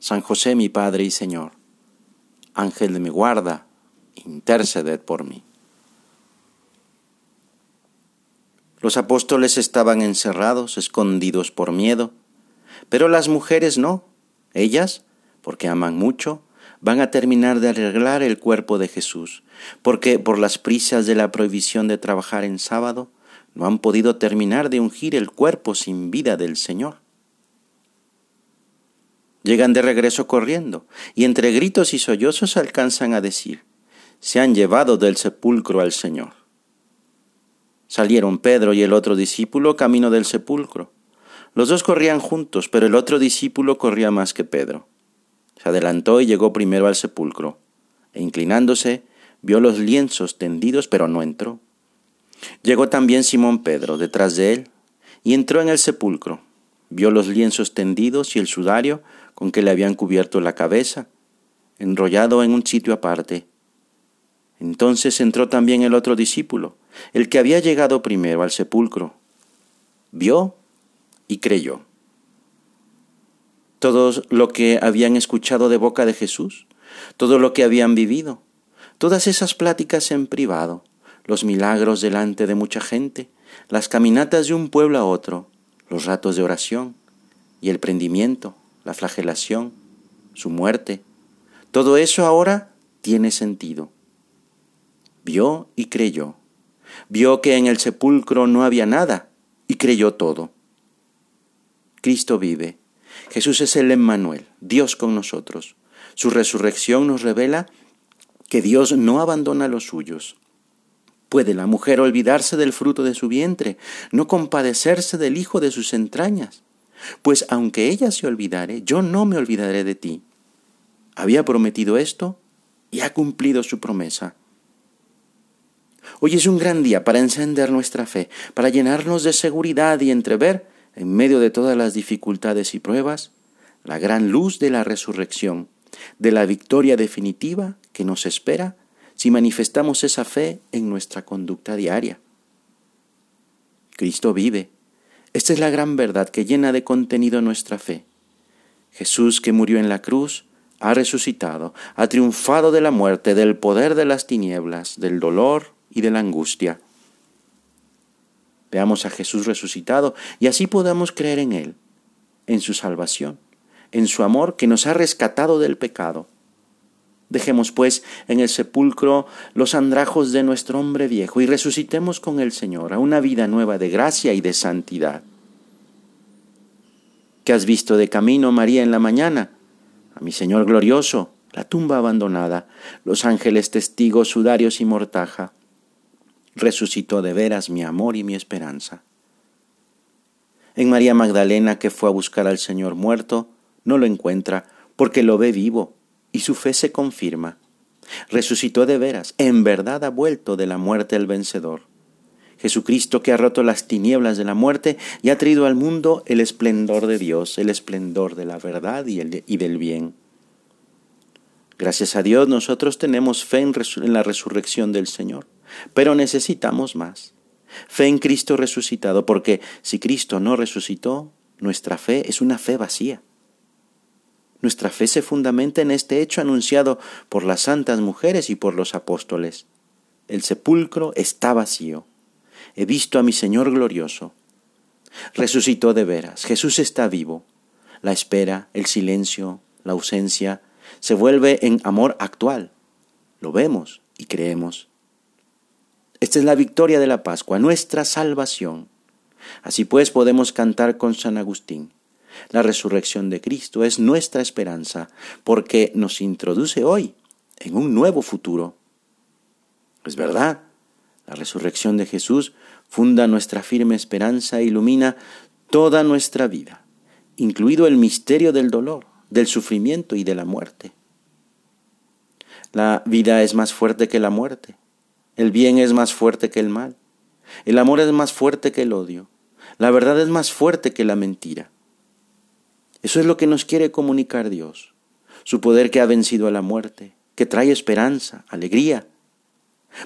San José mi Padre y Señor, Ángel de mi guarda, interceded por mí. Los apóstoles estaban encerrados, escondidos por miedo, pero las mujeres no. Ellas, porque aman mucho, van a terminar de arreglar el cuerpo de Jesús, porque por las prisas de la prohibición de trabajar en sábado, no han podido terminar de ungir el cuerpo sin vida del Señor. Llegan de regreso corriendo, y entre gritos y sollozos alcanzan a decir, se han llevado del sepulcro al Señor. Salieron Pedro y el otro discípulo camino del sepulcro. Los dos corrían juntos, pero el otro discípulo corría más que Pedro. Se adelantó y llegó primero al sepulcro, e inclinándose, vio los lienzos tendidos, pero no entró. Llegó también Simón Pedro detrás de él, y entró en el sepulcro. Vio los lienzos tendidos y el sudario con que le habían cubierto la cabeza, enrollado en un sitio aparte. Entonces entró también el otro discípulo, el que había llegado primero al sepulcro, vio y creyó. Todo lo que habían escuchado de boca de Jesús, todo lo que habían vivido, todas esas pláticas en privado, los milagros delante de mucha gente, las caminatas de un pueblo a otro, los ratos de oración y el prendimiento, la flagelación, su muerte, todo eso ahora tiene sentido. Vio y creyó. Vio que en el sepulcro no había nada y creyó todo. Cristo vive. Jesús es el Emmanuel, Dios con nosotros. Su resurrección nos revela que Dios no abandona a los suyos. ¿Puede la mujer olvidarse del fruto de su vientre, no compadecerse del hijo de sus entrañas? Pues aunque ella se olvidare, yo no me olvidaré de ti. Había prometido esto y ha cumplido su promesa. Hoy es un gran día para encender nuestra fe, para llenarnos de seguridad y entrever, en medio de todas las dificultades y pruebas, la gran luz de la resurrección, de la victoria definitiva que nos espera si manifestamos esa fe en nuestra conducta diaria. Cristo vive. Esta es la gran verdad que llena de contenido nuestra fe. Jesús que murió en la cruz, ha resucitado, ha triunfado de la muerte, del poder de las tinieblas, del dolor y de la angustia. Veamos a Jesús resucitado y así podamos creer en Él, en su salvación, en su amor que nos ha rescatado del pecado. Dejemos pues en el sepulcro los andrajos de nuestro hombre viejo y resucitemos con el Señor a una vida nueva de gracia y de santidad. ¿Qué has visto de camino, María, en la mañana? A mi Señor glorioso, la tumba abandonada, los ángeles testigos, sudarios y mortaja resucitó de veras mi amor y mi esperanza. En María Magdalena, que fue a buscar al Señor muerto, no lo encuentra porque lo ve vivo y su fe se confirma. Resucitó de veras, en verdad ha vuelto de la muerte el vencedor. Jesucristo que ha roto las tinieblas de la muerte y ha traído al mundo el esplendor de Dios, el esplendor de la verdad y, y del bien. Gracias a Dios nosotros tenemos fe en, en la resurrección del Señor. Pero necesitamos más. Fe en Cristo resucitado, porque si Cristo no resucitó, nuestra fe es una fe vacía. Nuestra fe se fundamenta en este hecho anunciado por las santas mujeres y por los apóstoles. El sepulcro está vacío. He visto a mi Señor glorioso. Resucitó de veras. Jesús está vivo. La espera, el silencio, la ausencia, se vuelve en amor actual. Lo vemos y creemos. Esta es la victoria de la Pascua, nuestra salvación. Así pues podemos cantar con San Agustín. La resurrección de Cristo es nuestra esperanza porque nos introduce hoy en un nuevo futuro. Es verdad, la resurrección de Jesús funda nuestra firme esperanza e ilumina toda nuestra vida, incluido el misterio del dolor, del sufrimiento y de la muerte. La vida es más fuerte que la muerte. El bien es más fuerte que el mal. El amor es más fuerte que el odio. La verdad es más fuerte que la mentira. Eso es lo que nos quiere comunicar Dios. Su poder que ha vencido a la muerte, que trae esperanza, alegría.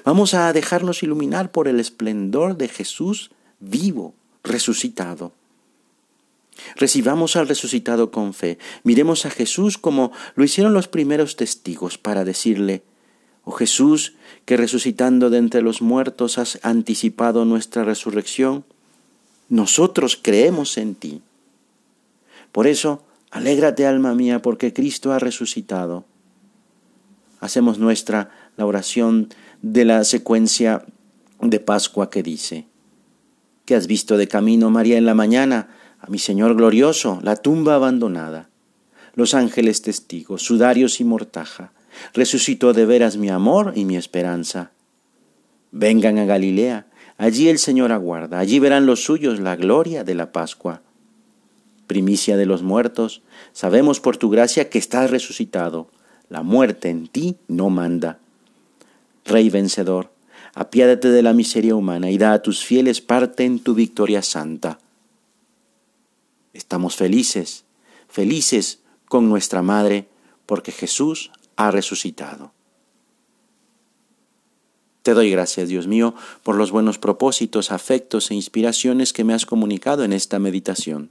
Vamos a dejarnos iluminar por el esplendor de Jesús vivo, resucitado. Recibamos al resucitado con fe. Miremos a Jesús como lo hicieron los primeros testigos para decirle, Oh Jesús, que resucitando de entre los muertos has anticipado nuestra resurrección, nosotros creemos en ti. Por eso, alégrate alma mía, porque Cristo ha resucitado. Hacemos nuestra la oración de la secuencia de Pascua que dice, ¿Qué has visto de camino, María, en la mañana? A mi Señor glorioso, la tumba abandonada. Los ángeles testigos, sudarios y mortaja, resucitó de veras mi amor y mi esperanza. Vengan a Galilea, allí el Señor aguarda, allí verán los suyos la gloria de la Pascua. Primicia de los muertos, sabemos por tu gracia que estás resucitado, la muerte en ti no manda. Rey vencedor, apiádate de la miseria humana y da a tus fieles parte en tu victoria santa. Estamos felices, felices con nuestra Madre, porque Jesús ha resucitado. Te doy gracias, Dios mío, por los buenos propósitos, afectos e inspiraciones que me has comunicado en esta meditación.